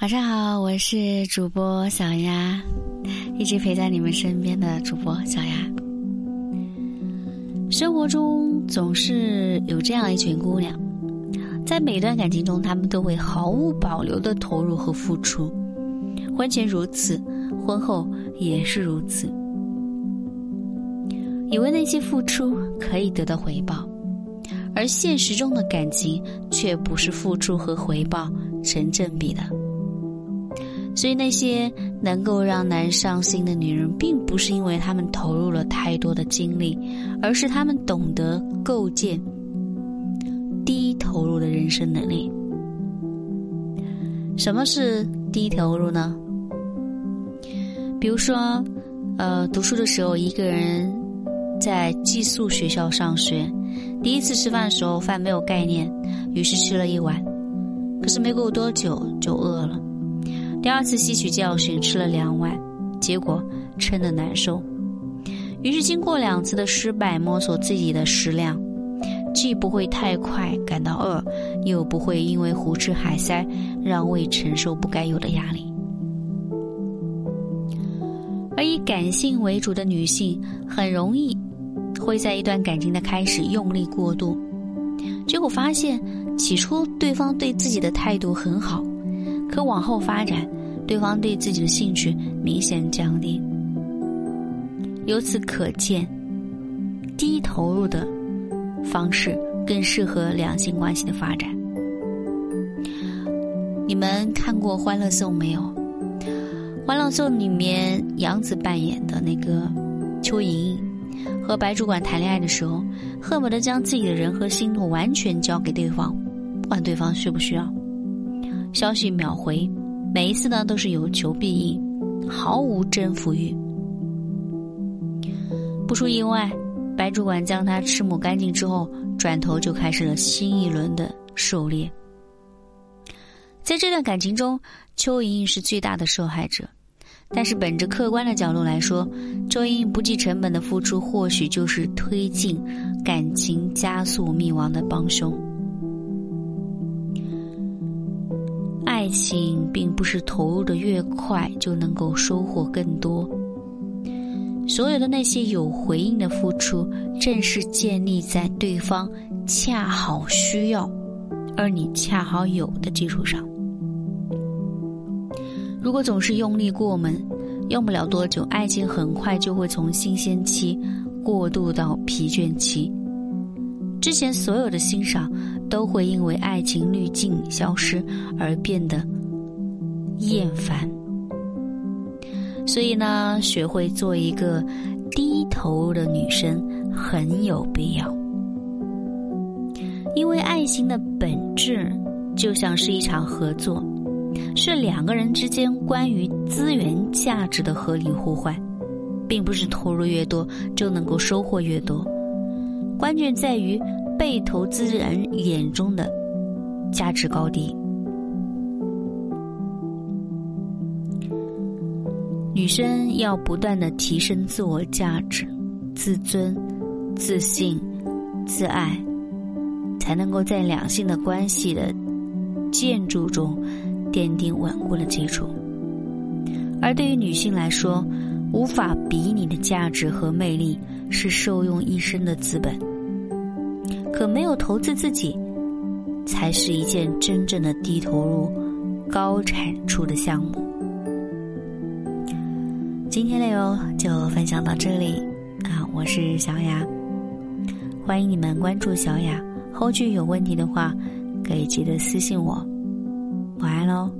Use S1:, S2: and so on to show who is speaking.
S1: 晚上好，我是主播小丫，一直陪在你们身边的主播小丫。生活中总是有这样一群姑娘，在每段感情中，她们都会毫无保留的投入和付出，婚前如此，婚后也是如此，以为那些付出可以得到回报，而现实中的感情却不是付出和回报成正比的。所以，那些能够让男人伤心的女人，并不是因为他们投入了太多的精力，而是他们懂得构建低投入的人生能力。什么是低投入呢？比如说，呃，读书的时候，一个人在寄宿学校上学，第一次吃饭的时候，饭没有概念，于是吃了一碗，可是没过多久就饿了。第二次吸取教训，吃了两碗，结果撑得难受。于是经过两次的失败，摸索自己的食量，既不会太快感到饿，又不会因为胡吃海塞让胃承受不该有的压力。而以感性为主的女性，很容易会在一段感情的开始用力过度，结果发现起初对方对自己的态度很好。可往后发展，对方对自己的兴趣明显降低。由此可见，低投入的方式更适合两性关系的发展。你们看过《欢乐颂》没有？《欢乐颂》里面杨紫扮演的那个邱莹莹，和白主管谈恋爱的时候，恨不得将自己的人和心都完全交给对方，不管对方需不需要。消息秒回，每一次呢都是有求必应，毫无征服欲。不出意外，白主管将他吃抹干净之后，转头就开始了新一轮的狩猎。在这段感情中，邱莹莹是最大的受害者，但是本着客观的角度来说，周莹莹不计成本的付出，或许就是推进感情加速灭亡的帮凶。爱情并不是投入的越快就能够收获更多。所有的那些有回应的付出，正是建立在对方恰好需要，而你恰好有的基础上。如果总是用力过猛，用不了多久，爱情很快就会从新鲜期过渡到疲倦期。之前所有的欣赏。都会因为爱情滤镜消失而变得厌烦，所以呢，学会做一个低头的女生很有必要。因为爱情的本质就像是一场合作，是两个人之间关于资源价值的合理互换，并不是投入越多就能够收获越多，关键在于。被投资人眼中的价值高低，女生要不断的提升自我价值、自尊、自信、自爱，才能够在两性的关系的建筑中奠定稳固的基础。而对于女性来说，无法比拟的价值和魅力是受用一生的资本。可没有投资自己，才是一件真正的低投入、高产出的项目。今天内容就分享到这里啊，我是小雅，欢迎你们关注小雅，后续有问题的话可以记得私信我，晚安喽。